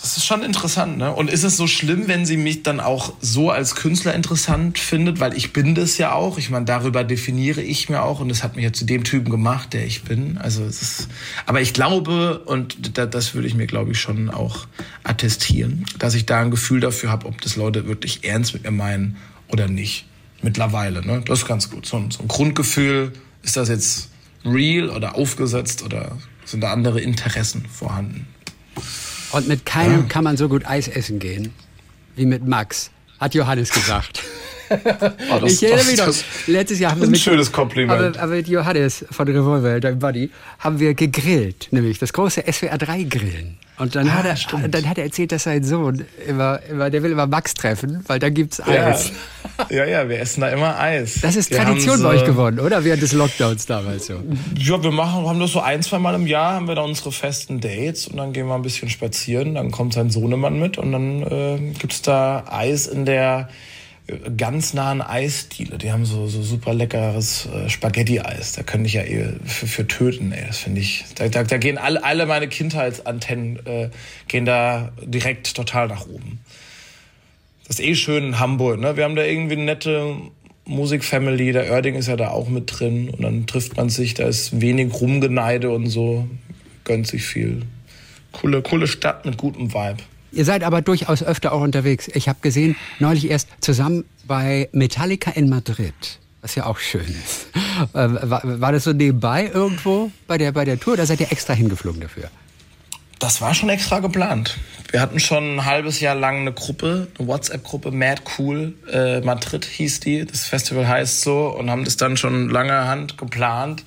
das ist schon interessant, ne? Und ist es so schlimm, wenn sie mich dann auch so als Künstler interessant findet? Weil ich bin das ja auch. Ich meine, darüber definiere ich mir auch und das hat mich ja zu dem Typen gemacht, der ich bin. Also es ist, aber ich glaube, und das würde ich mir, glaube ich, schon auch attestieren, dass ich da ein Gefühl dafür habe, ob das Leute wirklich ernst mit mir meinen oder nicht. Mittlerweile, ne? Das ist ganz gut. So ein, so ein Grundgefühl, ist das jetzt real oder aufgesetzt oder sind da andere Interessen vorhanden? Und mit keinem ja. kann man so gut Eis essen gehen wie mit Max, hat Johannes gesagt. Oh, das, ich erinnere mich noch, letztes Jahr haben wir mit, ein schönes Kompliment. Aber, mit Johannes von Revolver, deinem Buddy, haben wir gegrillt, nämlich das große SWR 3 Grillen. Und dann, ah, hat er, dann hat er erzählt, dass sein Sohn immer, immer, der will immer Max treffen, weil da gibt's Eis. Ja, ja, ja wir essen da immer Eis. Das ist wir Tradition bei euch geworden, oder? Während des Lockdowns damals so. Ja, wir machen, haben das so ein, zwei Mal im Jahr, haben wir da unsere festen Dates und dann gehen wir ein bisschen spazieren, dann kommt sein Sohnemann mit und dann äh, gibt's da Eis in der ganz nahen Eisdiele. Die haben so, so super leckeres äh, Spaghetti-Eis. Da könnte ich ja eh für, für töten, ey. Das finde ich. Da, da, da, gehen alle, alle meine Kindheitsantennen äh, gehen da direkt total nach oben. Das ist eh schön in Hamburg, ne? Wir haben da irgendwie eine nette Musikfamily. Der Oerding ist ja da auch mit drin. Und dann trifft man sich, da ist wenig Rumgeneide und so. Gönnt sich viel. Coole, coole Stadt mit gutem Vibe. Ihr seid aber durchaus öfter auch unterwegs. Ich habe gesehen, neulich erst zusammen bei Metallica in Madrid. Was ja auch schön ist. Ähm, war, das so nebenbei irgendwo bei der, bei der Tour oder seid ihr extra hingeflogen dafür? Das war schon extra geplant. Wir hatten schon ein halbes Jahr lang eine Gruppe, eine WhatsApp-Gruppe, Mad Cool, äh, Madrid hieß die. Das Festival heißt so und haben das dann schon lange Hand geplant.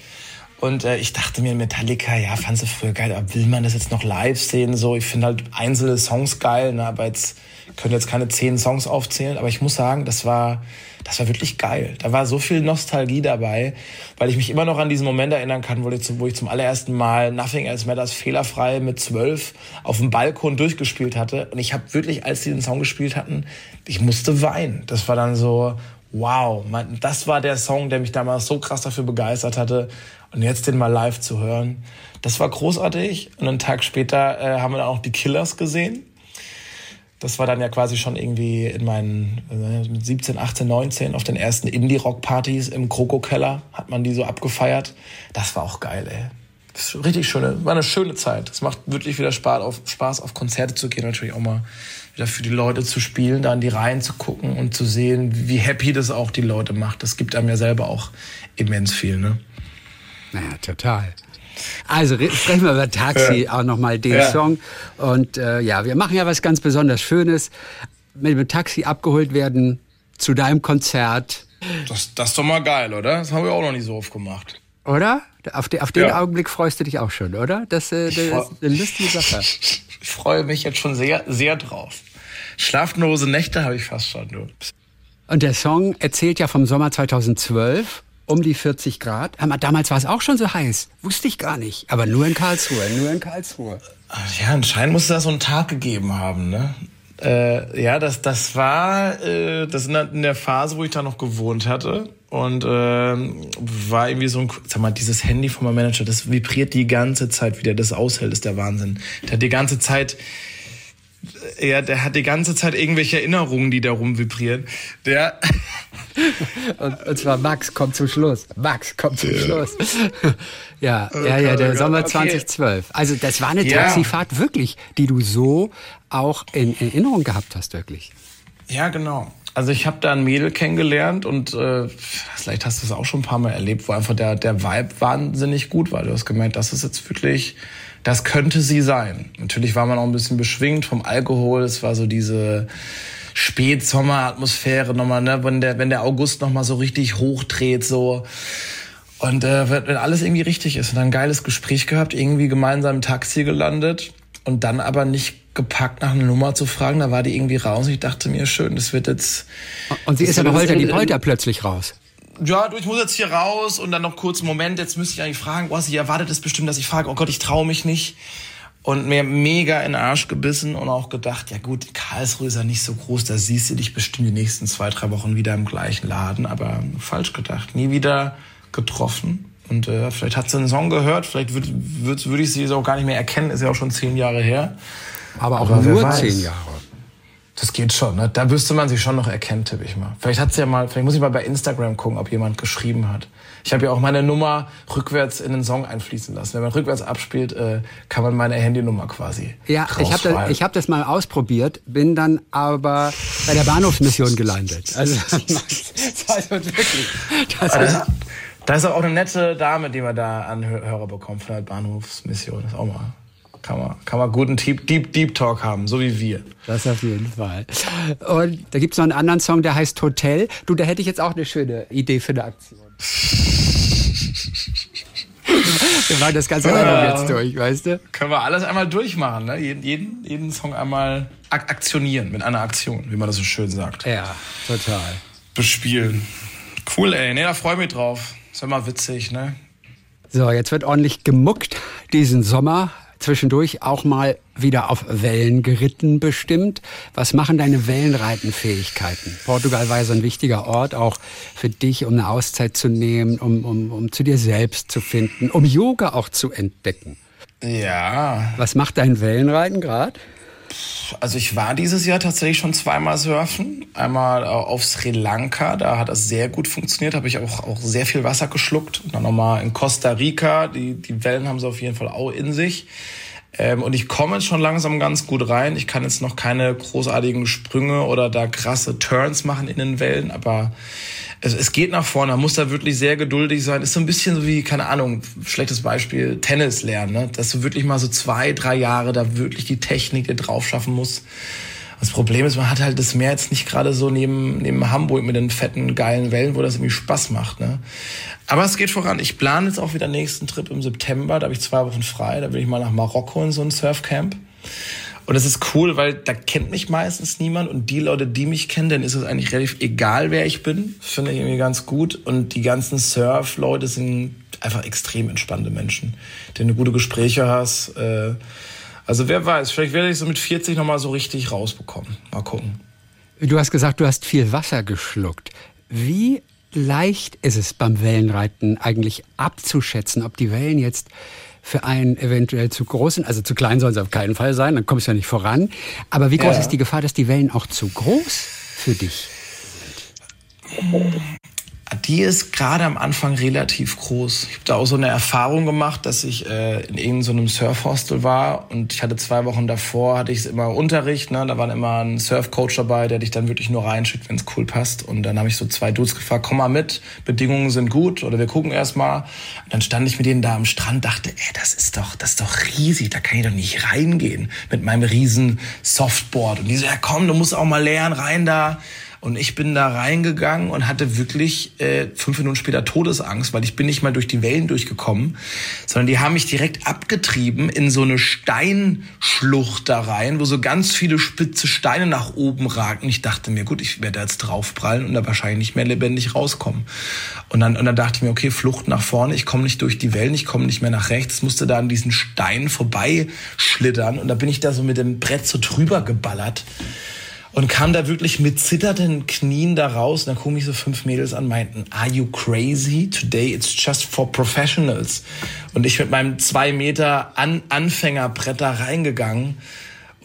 Und äh, ich dachte mir, Metallica, ja, fand sie früher geil, aber will man das jetzt noch live sehen? So, ich finde halt einzelne Songs geil, ne, aber jetzt können jetzt keine zehn Songs aufzählen. Aber ich muss sagen, das war, das war wirklich geil. Da war so viel Nostalgie dabei, weil ich mich immer noch an diesen Moment erinnern kann, wo ich, zum, wo ich zum allerersten Mal Nothing Else Matters fehlerfrei mit zwölf auf dem Balkon durchgespielt hatte. Und ich habe wirklich, als sie den Song gespielt hatten, ich musste weinen. Das war dann so, wow, man, das war der Song, der mich damals so krass dafür begeistert hatte. Und jetzt den mal live zu hören, das war großartig. Und einen Tag später äh, haben wir dann auch die Killers gesehen. Das war dann ja quasi schon irgendwie in meinen äh, 17, 18, 19 auf den ersten Indie-Rock-Partys im Kroko-Keller hat man die so abgefeiert. Das war auch geil, ey. Das ist richtig schöne, war eine schöne Zeit. Es macht wirklich wieder Spaß auf, Spaß, auf Konzerte zu gehen, natürlich auch mal wieder für die Leute zu spielen, da in die Reihen zu gucken und zu sehen, wie happy das auch die Leute macht. Das gibt einem ja selber auch immens viel, ne? Naja, total. Also sprechen wir über Taxi, ja. auch nochmal den ja. Song. Und äh, ja, wir machen ja was ganz besonders Schönes. Mit dem Taxi abgeholt werden zu deinem Konzert. Das, das ist doch mal geil, oder? Das haben wir auch noch nicht so oft gemacht. Oder? Auf, de, auf den ja. Augenblick freust du dich auch schon, oder? Das, äh, das ist eine lustige Sache. Ich freue mich jetzt schon sehr, sehr drauf. Schlaflose Nächte habe ich fast schon. Du. Und der Song erzählt ja vom Sommer 2012 um die 40 Grad. Damals war es auch schon so heiß. Wusste ich gar nicht. Aber nur in Karlsruhe, nur in Karlsruhe. Ja, anscheinend muss es da so einen Tag gegeben haben, ne? Äh, ja, das, das war äh, das in der Phase, wo ich da noch gewohnt hatte. Und äh, war irgendwie so ein, sag mal, dieses Handy von meinem Manager, das vibriert die ganze Zeit wieder, das aushält, ist der Wahnsinn. Der hat die ganze Zeit ja, der hat die ganze Zeit irgendwelche Erinnerungen, die da rumvibrieren. Der. und, und zwar Max kommt zum Schluss. Max kommt zum ja. Schluss. ja, oh ja, ja, der oh Sommer okay. 2012. Also das war eine ja. Taxifahrt wirklich, die du so auch in Erinnerung gehabt hast, wirklich. Ja, genau. Also ich habe da ein Mädel kennengelernt und äh, vielleicht hast du es auch schon ein paar Mal erlebt, wo einfach der, der Vibe wahnsinnig gut war. Du hast gemeint, das ist jetzt wirklich das könnte sie sein. Natürlich war man auch ein bisschen beschwingt vom Alkohol. Es war so diese Spätsommeratmosphäre nochmal, ne? wenn der, wenn der August nochmal so richtig hochdreht, so. Und äh, wenn alles irgendwie richtig ist und dann ein geiles Gespräch gehabt, irgendwie gemeinsam im Taxi gelandet und dann aber nicht gepackt nach einer Nummer zu fragen, da war die irgendwie raus ich dachte mir, schön, das wird jetzt... Und sie ist aber heute die Polter plötzlich raus ja, du, ich muss jetzt hier raus und dann noch kurz einen Moment, jetzt müsste ich eigentlich fragen, boah, sie erwartet es bestimmt, dass ich frage, oh Gott, ich traue mich nicht. Und mir mega in den Arsch gebissen und auch gedacht, ja gut, Karlsruhe ist ja nicht so groß, da siehst du dich bestimmt die nächsten zwei, drei Wochen wieder im gleichen Laden, aber falsch gedacht, nie wieder getroffen. Und äh, vielleicht hat sie einen Song gehört, vielleicht würde würd, würd ich sie jetzt auch gar nicht mehr erkennen, ist ja auch schon zehn Jahre her. Aber auch aber nur zehn Jahre. Das geht schon, ne? Da müsste man sich schon noch erkennen, tippe ich mal. Vielleicht hat sie ja mal, vielleicht muss ich mal bei Instagram gucken, ob jemand geschrieben hat. Ich habe ja auch meine Nummer rückwärts in den Song einfließen lassen. Wenn man rückwärts abspielt, äh, kann man meine Handynummer quasi. Ja, ich habe das, ich hab das mal ausprobiert, bin dann aber bei der Bahnhofsmission gelandet. Also, also wirklich. Das also, da ist auch eine nette Dame, die man da an Hörer bekommt von der Bahnhofsmission. Das ist auch mal kann man, kann man guten Deep, Deep, Deep Talk haben, so wie wir. Das auf jeden Fall. Und da gibt es noch einen anderen Song, der heißt Hotel. Du, da hätte ich jetzt auch eine schöne Idee für eine Aktion. wir machen das ganze Album jetzt durch, weißt du? Können wir alles einmal durchmachen, ne? Jeden, jeden, jeden Song einmal ak aktionieren mit einer Aktion, wie man das so schön sagt. Ja, total. Bespielen. Cool, ey. Ne, da freue ich mich drauf. Ist mal witzig, ne? So, jetzt wird ordentlich gemuckt diesen Sommer zwischendurch auch mal wieder auf Wellen geritten bestimmt. Was machen deine Wellenreitenfähigkeiten? Portugal war ja so ein wichtiger Ort auch für dich, um eine Auszeit zu nehmen, um, um, um zu dir selbst zu finden, um Yoga auch zu entdecken. Ja. Was macht dein Wellenreiten gerade? Also ich war dieses Jahr tatsächlich schon zweimal surfen. Einmal äh, auf Sri Lanka, da hat das sehr gut funktioniert, habe ich auch, auch sehr viel Wasser geschluckt. Und dann nochmal in Costa Rica, die, die Wellen haben sie auf jeden Fall auch in sich. Ähm, und ich komme jetzt schon langsam ganz gut rein. Ich kann jetzt noch keine großartigen Sprünge oder da krasse Turns machen in den Wellen, aber es, es geht nach vorne. Man muss da wirklich sehr geduldig sein. Ist so ein bisschen so wie, keine Ahnung, schlechtes Beispiel, Tennis lernen, ne? dass du wirklich mal so zwei, drei Jahre da wirklich die Technik dir drauf schaffen musst. Das Problem ist, man hat halt das Meer jetzt nicht gerade so neben, neben Hamburg mit den fetten, geilen Wellen, wo das irgendwie Spaß macht. Ne? Aber es geht voran. Ich plane jetzt auch wieder nächsten Trip im September. Da habe ich zwei Wochen frei. Da will ich mal nach Marokko in so ein Surfcamp. Und das ist cool, weil da kennt mich meistens niemand und die Leute, die mich kennen, dann ist es eigentlich relativ egal, wer ich bin. Finde ich irgendwie ganz gut. Und die ganzen Surf-Leute sind einfach extrem entspannte Menschen, denen du gute Gespräche hast. Äh, also wer weiß, vielleicht werde ich so mit 40 nochmal so richtig rausbekommen. Mal gucken. Du hast gesagt, du hast viel Wasser geschluckt. wie leicht ist es beim Wellenreiten eigentlich abzuschätzen, ob die Wellen jetzt für einen eventuell zu groß sind. Also zu klein sollen sie auf keinen Fall sein, dann kommst du ja nicht voran. Aber wie groß ja. ist die Gefahr, dass die Wellen auch zu groß für dich sind? Die ist gerade am Anfang relativ groß. Ich habe da auch so eine Erfahrung gemacht, dass ich äh, in irgendeinem so Surfhostel war und ich hatte zwei Wochen davor, hatte ich immer Unterricht, ne? da war immer ein Surfcoach dabei, der dich dann wirklich nur reinschickt, wenn es cool passt. Und dann habe ich so zwei Dudes gefragt, komm mal mit, Bedingungen sind gut oder wir gucken erst mal. Und dann stand ich mit denen da am Strand, dachte, ey, das ist doch, das ist doch riesig, da kann ich doch nicht reingehen mit meinem riesen Softboard. Und die so, ja komm, du musst auch mal lernen, rein da. Und ich bin da reingegangen und hatte wirklich äh, fünf Minuten später Todesangst, weil ich bin nicht mal durch die Wellen durchgekommen, sondern die haben mich direkt abgetrieben in so eine Steinschlucht da rein, wo so ganz viele spitze Steine nach oben ragten. Ich dachte mir, gut, ich werde jetzt draufprallen und da wahrscheinlich nicht mehr lebendig rauskommen. Und dann, und dann dachte ich mir, okay, Flucht nach vorne, ich komme nicht durch die Wellen, ich komme nicht mehr nach rechts, musste da an diesen Steinen vorbeischlittern und da bin ich da so mit dem Brett so drüber geballert und kam da wirklich mit zitternden Knien da raus. Und dann gucken mich so fünf Mädels an, meinten, are you crazy? Today it's just for professionals. Und ich mit meinem zwei Meter an Anfängerbrett da reingegangen.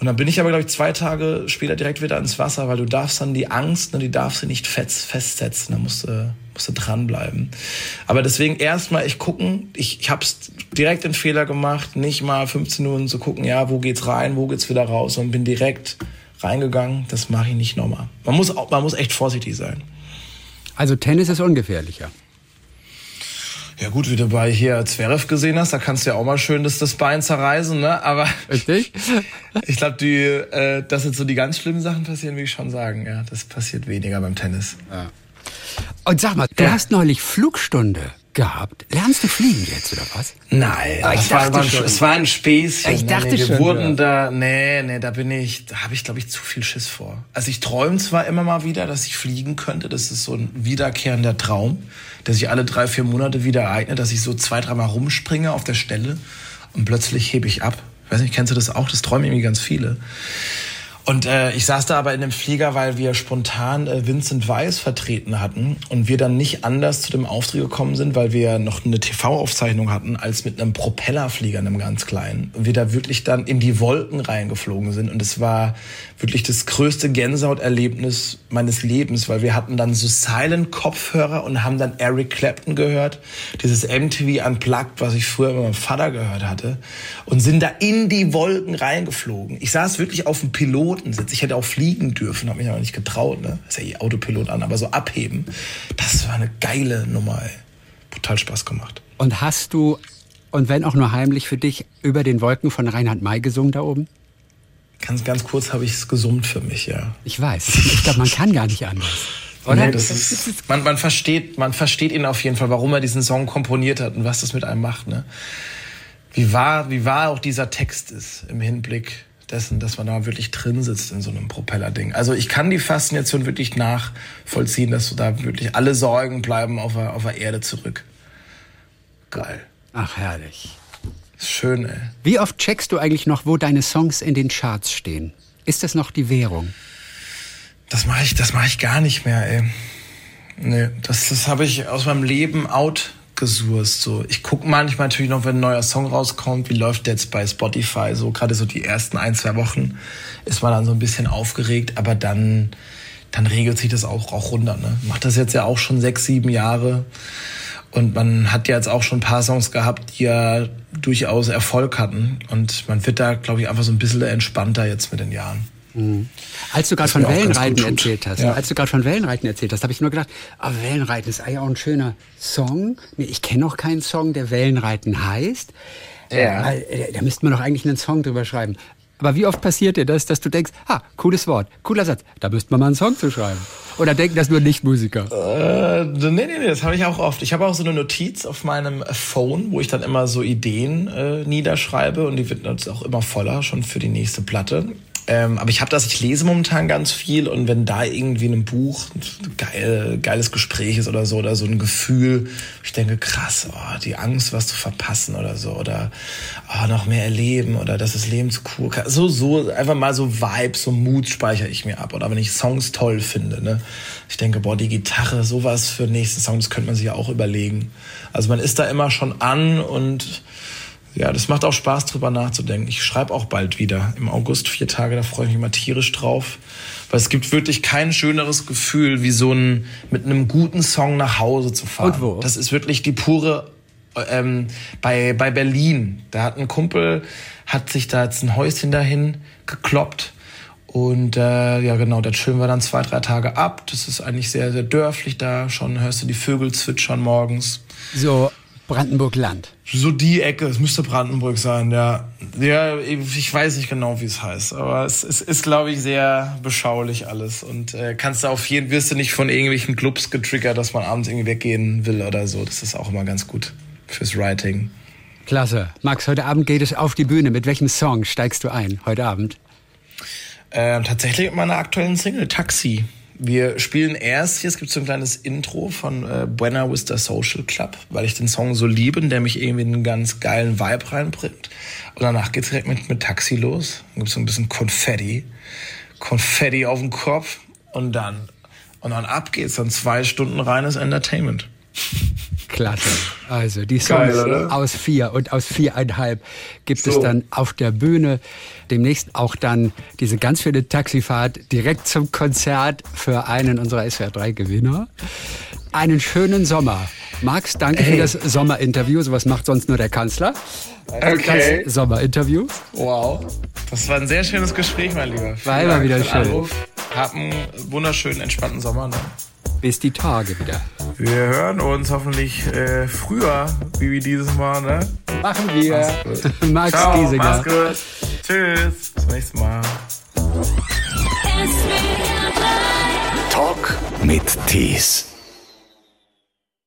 Und dann bin ich aber, glaube ich, zwei Tage später direkt wieder ins Wasser, weil du darfst dann die Angst, ne, die darfst du nicht festsetzen. Da musst du, musst du dranbleiben. Aber deswegen erstmal ich gucken. Ich, ich habe direkt den Fehler gemacht, nicht mal 15 Minuten zu gucken, ja, wo geht's rein, wo geht's wieder raus, und bin direkt reingegangen. Das mache ich nicht nochmal. Man muss, auch, man muss echt vorsichtig sein. Also Tennis ist ungefährlicher. Ja gut, wie du bei hier Zverev gesehen hast, da kannst du ja auch mal schön das, das Bein zerreißen, ne? Aber Richtig? ich glaube, die, äh, dass jetzt so die ganz schlimmen Sachen passieren, will ich schon sagen. Ja, das passiert weniger beim Tennis. Ja. Und sag mal, du ja. hast neulich Flugstunde gehabt. Lernst du fliegen jetzt oder was? Nein, ah, das war, war, es war ein Späßchen. Ich dachte nee, wir schon. wurden ja. da, nee, nee, da bin ich, da habe ich glaube ich zu viel Schiss vor. Also ich träume zwar immer mal wieder, dass ich fliegen könnte. Das ist so ein wiederkehrender Traum, der sich alle drei, vier Monate wieder ereignet, dass ich so zwei, dreimal rumspringe auf der Stelle und plötzlich hebe ich ab. Ich weiß nicht, kennst du das auch? Das träumen irgendwie ganz viele. Und äh, ich saß da aber in dem Flieger, weil wir spontan äh, Vincent Weiss vertreten hatten und wir dann nicht anders zu dem Auftritt gekommen sind, weil wir noch eine TV-Aufzeichnung hatten, als mit einem Propellerflieger, einem ganz kleinen. Und wir da wirklich dann in die Wolken reingeflogen sind. Und es war wirklich das größte Gänsehauterlebnis meines Lebens, weil wir hatten dann so Silent-Kopfhörer und haben dann Eric Clapton gehört, dieses MTV Unplugged, was ich früher mit meinem Vater gehört hatte, und sind da in die Wolken reingeflogen. Ich saß wirklich auf dem Pilotensitz. Ich hätte auch fliegen dürfen, habe mich aber nicht getraut. Ne? ist ja eh Autopilot an, aber so abheben, das war eine geile Nummer. Ey. Brutal Spaß gemacht. Und hast du, und wenn auch nur heimlich für dich, über den Wolken von Reinhard May gesungen da oben? Ganz, ganz kurz habe ich es gesummt für mich, ja. Ich weiß. Ich glaube, man kann gar nicht anders. Oder? Nee, das ist, man, man, versteht, man versteht ihn auf jeden Fall, warum er diesen Song komponiert hat und was das mit einem macht. Ne? Wie, wahr, wie wahr auch dieser Text ist im Hinblick dessen, dass man da wirklich drin sitzt in so einem Propellerding. Also ich kann die Faszination wirklich nachvollziehen, dass du da wirklich alle Sorgen bleiben auf der, auf der Erde zurück. Geil. Ach, herrlich. Schön, ey. Wie oft checkst du eigentlich noch, wo deine Songs in den Charts stehen? Ist das noch die Währung? Das mache ich, das mache ich gar nicht mehr, ey. Nee, das, das habe ich aus meinem Leben outgesourced. So, ich gucke manchmal natürlich noch, wenn ein neuer Song rauskommt, wie läuft der jetzt bei Spotify. So gerade so die ersten ein, zwei Wochen ist man dann so ein bisschen aufgeregt, aber dann, dann regelt sich das auch, auch runter. Ne? Macht das jetzt ja auch schon sechs, sieben Jahre. Und man hat ja jetzt auch schon ein paar Songs gehabt, die ja durchaus Erfolg hatten. Und man wird da, glaube ich, einfach so ein bisschen entspannter jetzt mit den Jahren. Mhm. Als du gerade von Wellenreiten erzählt hast, ja. als du gerade von Wellenreiten erzählt hast, habe ich nur gedacht, ah, Wellenreiten ist eigentlich auch ein schöner Song. Nee, ich kenne noch keinen Song, der Wellenreiten heißt. Ja. Äh, da müsste man doch eigentlich einen Song drüber schreiben. Aber wie oft passiert dir das, dass du denkst, ha, cooles Wort, cooler Satz, da müsste man mal einen Song zu schreiben? Oder denken das nur Nicht-Musiker? Äh, nee, nee, nee, das habe ich auch oft. Ich habe auch so eine Notiz auf meinem Phone, wo ich dann immer so Ideen äh, niederschreibe und die wird jetzt auch immer voller, schon für die nächste Platte. Ähm, aber ich habe das, ich lese momentan ganz viel und wenn da irgendwie in einem Buch ein geil, geiles Gespräch ist oder so oder so ein Gefühl, ich denke, krass, oh, die Angst, was zu verpassen oder so oder oh, noch mehr erleben oder das ist Leben zu cool. So, so, einfach mal so Vibes, so Moods speichere ich mir ab oder wenn ich Songs toll finde, ne? Ich denke, boah, die Gitarre, sowas für den nächsten Song, das könnte man sich ja auch überlegen. Also man ist da immer schon an und ja, das macht auch Spaß, drüber nachzudenken. Ich schreibe auch bald wieder im August vier Tage, da freue ich mich mal tierisch drauf. Weil es gibt wirklich kein schöneres Gefühl, wie so ein mit einem guten Song nach Hause zu fahren. Und wo? Das ist wirklich die pure ähm, bei, bei Berlin. Da hat ein Kumpel, hat sich da jetzt ein Häuschen dahin gekloppt. Und äh, ja, genau, da chillen wir dann zwei, drei Tage ab. Das ist eigentlich sehr, sehr dörflich da. Schon hörst du die Vögel zwitschern morgens. So Brandenburg-Land. So die Ecke, es müsste Brandenburg sein, ja. Ja, ich weiß nicht genau, wie es heißt, aber es, es ist, glaube ich, sehr beschaulich alles. Und äh, kannst du auf jeden wirst du nicht von irgendwelchen Clubs getriggert, dass man abends irgendwie weggehen will oder so. Das ist auch immer ganz gut fürs Writing. Klasse. Max, heute Abend geht es auf die Bühne. Mit welchem Song steigst du ein heute Abend? Ähm, tatsächlich mit meiner aktuellen Single Taxi. Wir spielen erst hier, es gibt so ein kleines Intro von äh, Buena Vista Social Club, weil ich den Song so liebe, der mich irgendwie in einen ganz geilen Vibe reinbringt. Und danach geht's direkt mit, mit Taxi los. Dann gibt's so ein bisschen Konfetti. Konfetti auf dem Kopf und dann, und dann ab geht's, dann zwei Stunden reines Entertainment. Klasse. Also die Songs Geil, aus vier und aus viereinhalb gibt so. es dann auf der Bühne. Demnächst auch dann diese ganz schöne Taxifahrt direkt zum Konzert für einen unserer SWR3-Gewinner. Einen schönen Sommer. Max, danke hey. für das Sommerinterview. Sowas macht sonst nur der Kanzler. Okay. Das Sommerinterview. Wow. Das war ein sehr schönes Gespräch, mein Lieber. Vielen war immer wieder schön. Anruf. Hab einen wunderschönen, entspannten Sommer. Ne? Bis die Tage wieder. Wir hören uns hoffentlich äh, früher, wie dieses Mal, ne? Machen wir. Max Ciao, Giesinger. Mach's gut. Tschüss. Bis zum nächsten Mal. Talk mit Tees.